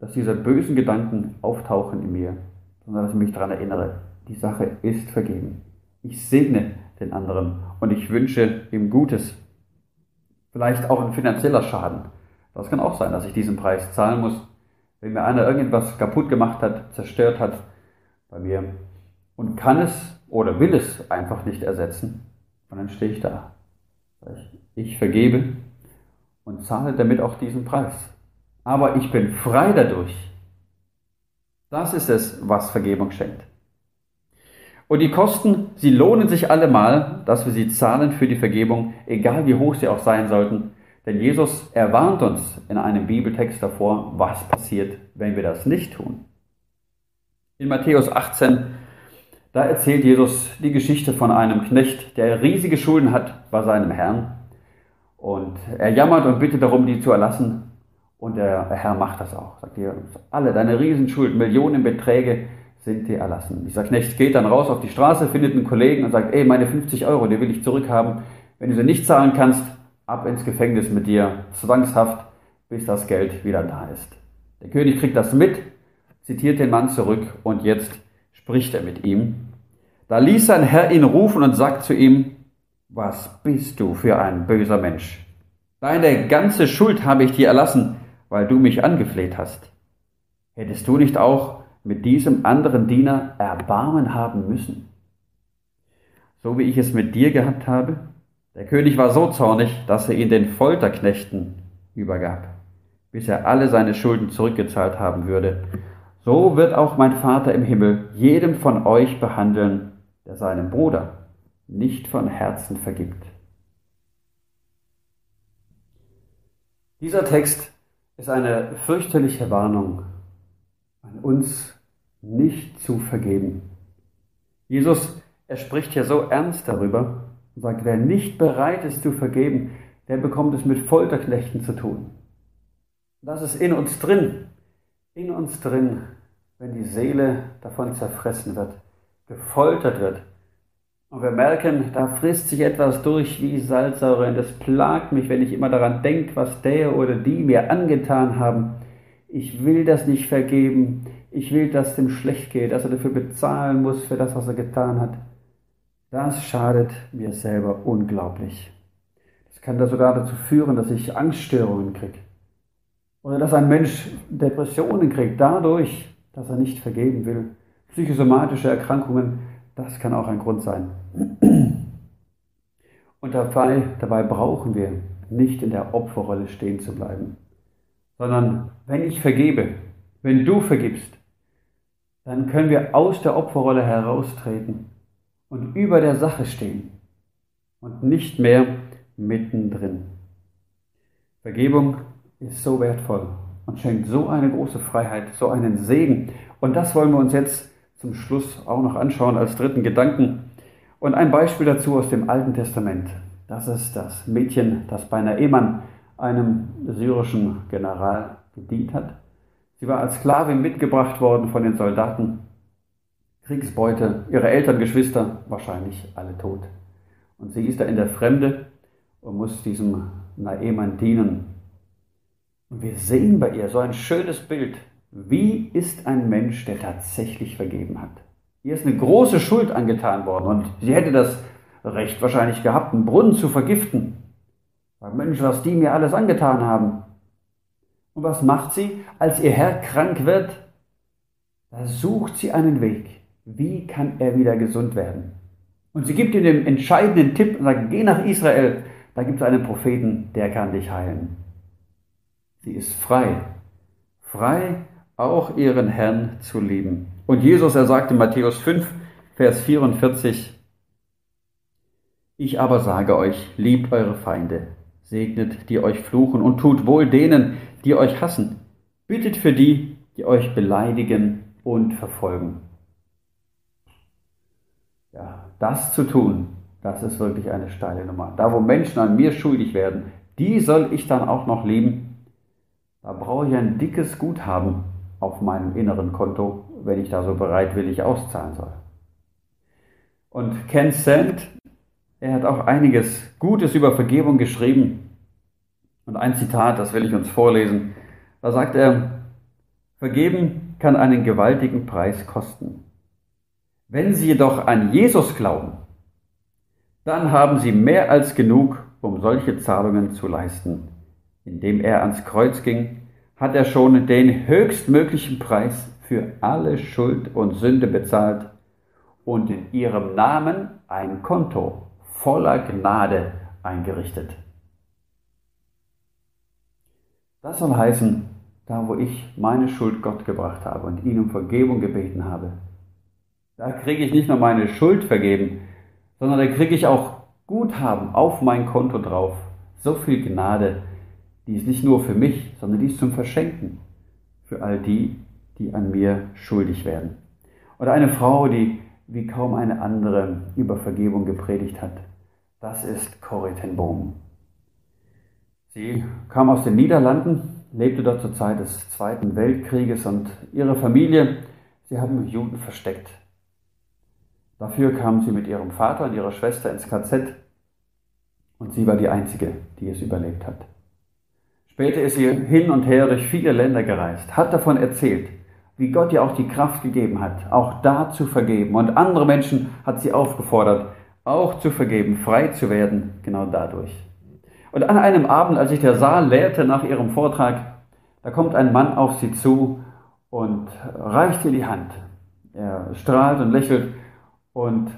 dass diese bösen Gedanken auftauchen in mir, sondern dass ich mich daran erinnere, die Sache ist vergeben. Ich segne den anderen und ich wünsche ihm Gutes. Vielleicht auch ein finanzieller Schaden. Das kann auch sein, dass ich diesen Preis zahlen muss, wenn mir einer irgendwas kaputt gemacht hat, zerstört hat bei mir und kann es oder will es einfach nicht ersetzen. Und dann stehe ich da. Ich vergebe und zahle damit auch diesen Preis. Aber ich bin frei dadurch. Das ist es, was Vergebung schenkt. Und die Kosten, sie lohnen sich allemal, dass wir sie zahlen für die Vergebung, egal wie hoch sie auch sein sollten. Denn Jesus erwarnt uns in einem Bibeltext davor, was passiert, wenn wir das nicht tun. In Matthäus 18, da erzählt Jesus die Geschichte von einem Knecht, der riesige Schulden hat bei seinem Herrn. Und er jammert und bittet darum, die zu erlassen. Und der Herr macht das auch. Sagt ihr, alle deine Riesenschulden, Millionenbeträge, sind dir erlassen. Dieser Knecht geht dann raus auf die Straße, findet einen Kollegen und sagt, ey, meine 50 Euro, die will ich zurückhaben. Wenn du sie nicht zahlen kannst, ab ins Gefängnis mit dir, zwangshaft, bis das Geld wieder da ist. Der König kriegt das mit, zitiert den Mann zurück und jetzt spricht er mit ihm. Da ließ sein Herr ihn rufen und sagt zu ihm, was bist du für ein böser Mensch? Deine ganze Schuld habe ich dir erlassen, weil du mich angefleht hast. Hättest du nicht auch mit diesem anderen Diener Erbarmen haben müssen. So wie ich es mit dir gehabt habe. Der König war so zornig, dass er ihn den Folterknechten übergab, bis er alle seine Schulden zurückgezahlt haben würde. So wird auch mein Vater im Himmel jedem von euch behandeln, der seinem Bruder nicht von Herzen vergibt. Dieser Text ist eine fürchterliche Warnung an uns nicht zu vergeben. Jesus, er spricht ja so ernst darüber und sagt, wer nicht bereit ist zu vergeben, der bekommt es mit Folterknechten zu tun. Das ist in uns drin, in uns drin, wenn die Seele davon zerfressen wird, gefoltert wird. Und wir merken, da frisst sich etwas durch wie Salzsäure und es plagt mich, wenn ich immer daran denke, was der oder die mir angetan haben. Ich will das nicht vergeben ich will, dass es dem schlecht geht, dass er dafür bezahlen muss für das, was er getan hat. Das schadet mir selber unglaublich. Das kann da sogar dazu führen, dass ich Angststörungen kriege. Oder dass ein Mensch Depressionen kriegt, dadurch, dass er nicht vergeben will. Psychosomatische Erkrankungen, das kann auch ein Grund sein. Und dabei, dabei brauchen wir nicht in der Opferrolle stehen zu bleiben, sondern wenn ich vergebe, wenn du vergibst, dann können wir aus der Opferrolle heraustreten und über der Sache stehen und nicht mehr mittendrin. Vergebung ist so wertvoll und schenkt so eine große Freiheit, so einen Segen. Und das wollen wir uns jetzt zum Schluss auch noch anschauen als dritten Gedanken. Und ein Beispiel dazu aus dem Alten Testament. Das ist das Mädchen, das bei Naemann, einem syrischen General, gedient hat Sie war als Sklavin mitgebracht worden von den Soldaten. Kriegsbeute, ihre Eltern, Geschwister, wahrscheinlich alle tot. Und sie ist da in der Fremde und muss diesem Naeman dienen. Und wir sehen bei ihr so ein schönes Bild, wie ist ein Mensch, der tatsächlich vergeben hat? Ihr ist eine große Schuld angetan worden und sie hätte das Recht wahrscheinlich gehabt, einen Brunnen zu vergiften. Weil Mensch, was die mir alles angetan haben. Und was macht sie, als ihr Herr krank wird? Da sucht sie einen Weg. Wie kann er wieder gesund werden? Und sie gibt ihm den entscheidenden Tipp und sagt, geh nach Israel, da gibt es einen Propheten, der kann dich heilen. Sie ist frei. Frei, auch ihren Herrn zu lieben. Und Jesus, er sagte in Matthäus 5, Vers 44, ich aber sage euch, liebt eure Feinde, segnet die euch fluchen und tut wohl denen, die euch hassen. Bittet für die, die euch beleidigen und verfolgen. Ja, das zu tun, das ist wirklich eine steile Nummer. Da, wo Menschen an mir schuldig werden, die soll ich dann auch noch lieben. Da brauche ich ein dickes Guthaben auf meinem inneren Konto, wenn ich da so bereitwillig auszahlen soll. Und Ken Sand, er hat auch einiges Gutes über Vergebung geschrieben. Und ein Zitat, das will ich uns vorlesen. Da sagt er, Vergeben kann einen gewaltigen Preis kosten. Wenn Sie jedoch an Jesus glauben, dann haben Sie mehr als genug, um solche Zahlungen zu leisten. Indem er ans Kreuz ging, hat er schon den höchstmöglichen Preis für alle Schuld und Sünde bezahlt und in ihrem Namen ein Konto voller Gnade eingerichtet. Das soll heißen, da wo ich meine Schuld Gott gebracht habe und ihn um Vergebung gebeten habe, da kriege ich nicht nur meine Schuld vergeben, sondern da kriege ich auch Guthaben auf mein Konto drauf. So viel Gnade, die ist nicht nur für mich, sondern die ist zum Verschenken für all die, die an mir schuldig werden. Oder eine Frau, die wie kaum eine andere über Vergebung gepredigt hat. Das ist Corrie ten Boom. Sie kam aus den Niederlanden, lebte dort zur Zeit des Zweiten Weltkrieges und ihre Familie, sie haben Juden versteckt. Dafür kam sie mit ihrem Vater und ihrer Schwester ins KZ und sie war die Einzige, die es überlebt hat. Später ist sie hin und her durch viele Länder gereist, hat davon erzählt, wie Gott ihr auch die Kraft gegeben hat, auch da zu vergeben. Und andere Menschen hat sie aufgefordert, auch zu vergeben, frei zu werden, genau dadurch. Und an einem Abend, als sich der Saal leerte nach ihrem Vortrag, da kommt ein Mann auf sie zu und reicht ihr die Hand. Er strahlt und lächelt und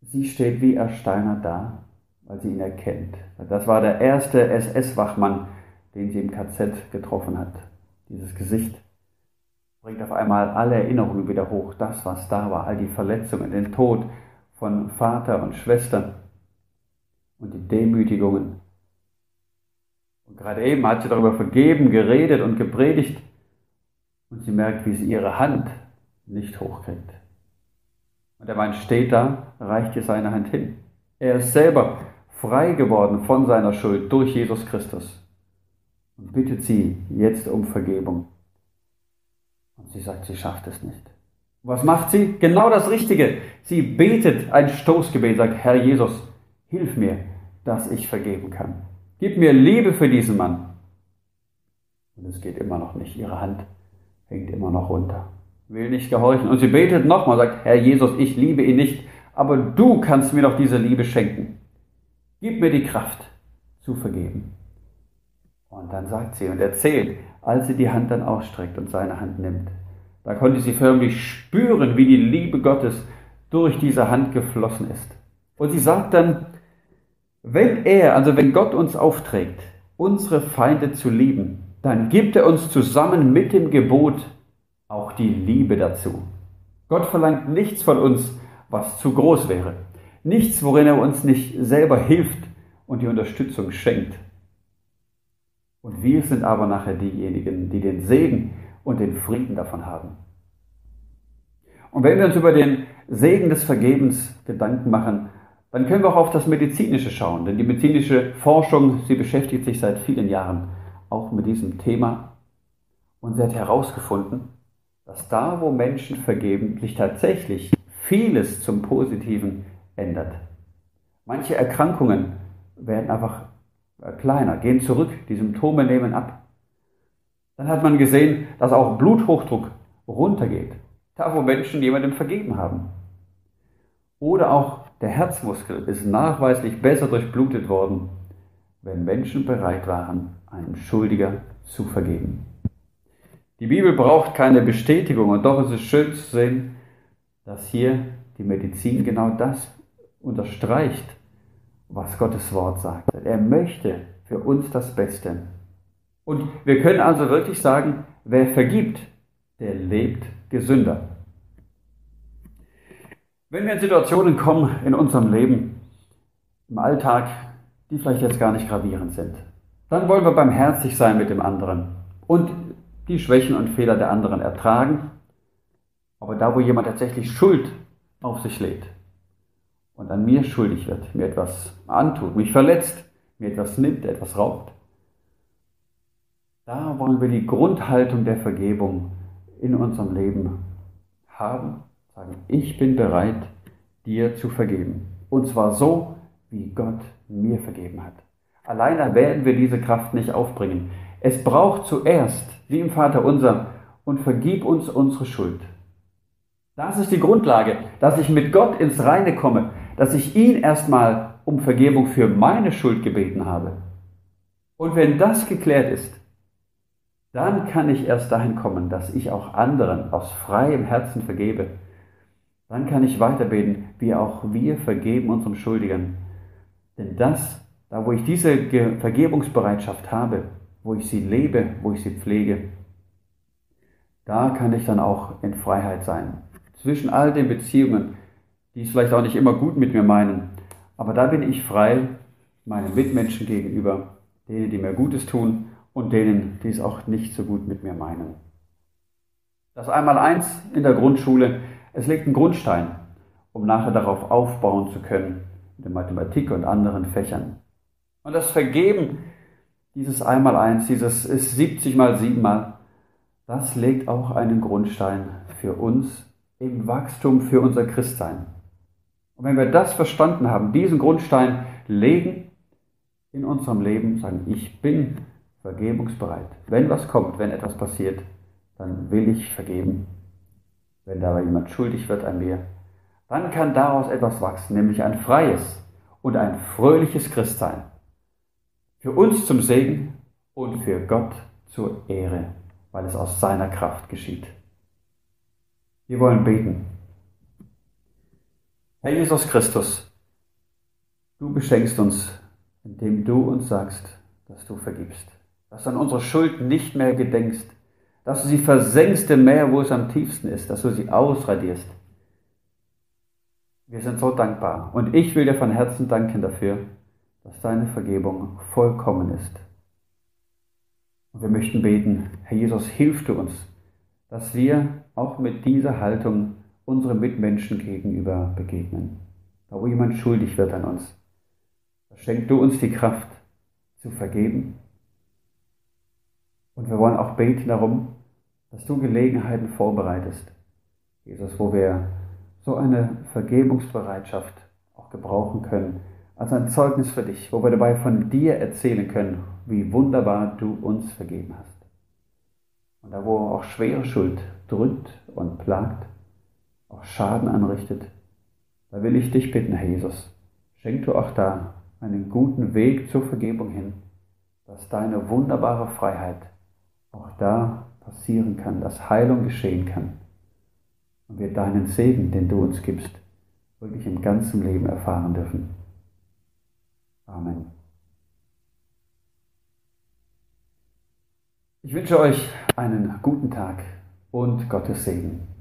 sie steht wie ersteinert da, weil sie ihn erkennt. Das war der erste SS-Wachmann, den sie im KZ getroffen hat. Dieses Gesicht bringt auf einmal alle Erinnerungen wieder hoch, das, was da war, all die Verletzungen, den Tod von Vater und Schwestern und die Demütigungen. Und gerade eben hat sie darüber vergeben, geredet und gepredigt und sie merkt, wie sie ihre Hand nicht hochkriegt. Und der Mann steht da, reicht ihr seine Hand hin. Er ist selber frei geworden von seiner Schuld durch Jesus Christus und bittet sie jetzt um Vergebung. Und sie sagt, sie schafft es nicht. Was macht sie? Genau das Richtige. Sie betet ein Stoßgebet, sagt, Herr Jesus, hilf mir, dass ich vergeben kann. Gib mir Liebe für diesen Mann. Und es geht immer noch nicht. Ihre Hand hängt immer noch runter. Will nicht gehorchen. Und sie betet nochmal, sagt, Herr Jesus, ich liebe ihn nicht, aber du kannst mir doch diese Liebe schenken. Gib mir die Kraft zu vergeben. Und dann sagt sie und erzählt, als sie die Hand dann ausstreckt und seine Hand nimmt. Da konnte sie förmlich spüren, wie die Liebe Gottes durch diese Hand geflossen ist. Und sie sagt dann, wenn er, also wenn Gott uns aufträgt, unsere Feinde zu lieben, dann gibt er uns zusammen mit dem Gebot auch die Liebe dazu. Gott verlangt nichts von uns, was zu groß wäre. Nichts, worin er uns nicht selber hilft und die Unterstützung schenkt. Und wir sind aber nachher diejenigen, die den Segen und den Frieden davon haben. Und wenn wir uns über den Segen des Vergebens Gedanken machen, dann können wir auch auf das Medizinische schauen. Denn die medizinische Forschung, sie beschäftigt sich seit vielen Jahren auch mit diesem Thema. Und sie hat herausgefunden, dass da, wo Menschen vergeben, sich tatsächlich vieles zum Positiven ändert. Manche Erkrankungen werden einfach äh, kleiner, gehen zurück, die Symptome nehmen ab. Dann hat man gesehen, dass auch Bluthochdruck runtergeht, da wo Menschen jemandem vergeben haben. Oder auch der Herzmuskel ist nachweislich besser durchblutet worden, wenn Menschen bereit waren, einem Schuldiger zu vergeben. Die Bibel braucht keine Bestätigung und doch ist es schön zu sehen, dass hier die Medizin genau das unterstreicht, was Gottes Wort sagt. Er möchte für uns das Beste. Und wir können also wirklich sagen, wer vergibt, der lebt gesünder. Wenn wir in Situationen kommen in unserem Leben, im Alltag, die vielleicht jetzt gar nicht gravierend sind, dann wollen wir barmherzig sein mit dem anderen und die Schwächen und Fehler der anderen ertragen. Aber da, wo jemand tatsächlich Schuld auf sich lädt und an mir schuldig wird, mir etwas antut, mich verletzt, mir etwas nimmt, etwas raubt, da wollen wir die Grundhaltung der Vergebung in unserem Leben haben. Sagen, ich bin bereit, dir zu vergeben. Und zwar so, wie Gott mir vergeben hat. Alleine werden wir diese Kraft nicht aufbringen. Es braucht zuerst, wie im Vater unser, und vergib uns unsere Schuld. Das ist die Grundlage, dass ich mit Gott ins Reine komme, dass ich ihn erstmal um Vergebung für meine Schuld gebeten habe. Und wenn das geklärt ist, dann kann ich erst dahin kommen, dass ich auch anderen aus freiem Herzen vergebe. Dann kann ich weiterbeten, wie auch wir vergeben unserem Schuldigen. Denn das, da wo ich diese Vergebungsbereitschaft habe, wo ich sie lebe, wo ich sie pflege, da kann ich dann auch in Freiheit sein. Zwischen all den Beziehungen, die es vielleicht auch nicht immer gut mit mir meinen, aber da bin ich frei meinen Mitmenschen gegenüber, denen, die mir Gutes tun und denen, die es auch nicht so gut mit mir meinen. Das Einmaleins in der Grundschule, es legt einen Grundstein, um nachher darauf aufbauen zu können, in der Mathematik und anderen Fächern. Und das Vergeben dieses Einmaleins, dieses ist 70 mal 7 mal, das legt auch einen Grundstein für uns im Wachstum für unser Christsein. Und wenn wir das verstanden haben, diesen Grundstein legen in unserem Leben, sagen, ich bin vergebungsbereit. Wenn was kommt, wenn etwas passiert, dann will ich vergeben. Wenn dabei jemand schuldig wird an mir, dann kann daraus etwas wachsen, nämlich ein freies und ein fröhliches Christsein. Für uns zum Segen und für Gott zur Ehre, weil es aus seiner Kraft geschieht. Wir wollen beten. Herr Jesus Christus, du beschenkst uns, indem du uns sagst, dass du vergibst dass du an unsere Schuld nicht mehr gedenkst, dass du sie versenkst im Meer, wo es am tiefsten ist, dass du sie ausradierst. Wir sind so dankbar und ich will dir von Herzen danken dafür, dass deine Vergebung vollkommen ist. Und wir möchten beten, Herr Jesus, hilf du uns, dass wir auch mit dieser Haltung unseren Mitmenschen gegenüber begegnen. Da wo jemand schuldig wird an uns, schenk du uns die Kraft zu vergeben und wir wollen auch beten darum, dass du Gelegenheiten vorbereitest, Jesus, wo wir so eine Vergebungsbereitschaft auch gebrauchen können, als ein Zeugnis für dich, wo wir dabei von dir erzählen können, wie wunderbar du uns vergeben hast. Und da, wo auch schwere Schuld drückt und plagt, auch Schaden anrichtet, da will ich dich bitten, Herr Jesus, schenk du auch da einen guten Weg zur Vergebung hin, dass deine wunderbare Freiheit auch da passieren kann, dass Heilung geschehen kann und wir deinen Segen, den du uns gibst, wirklich im ganzen Leben erfahren dürfen. Amen. Ich wünsche euch einen guten Tag und Gottes Segen.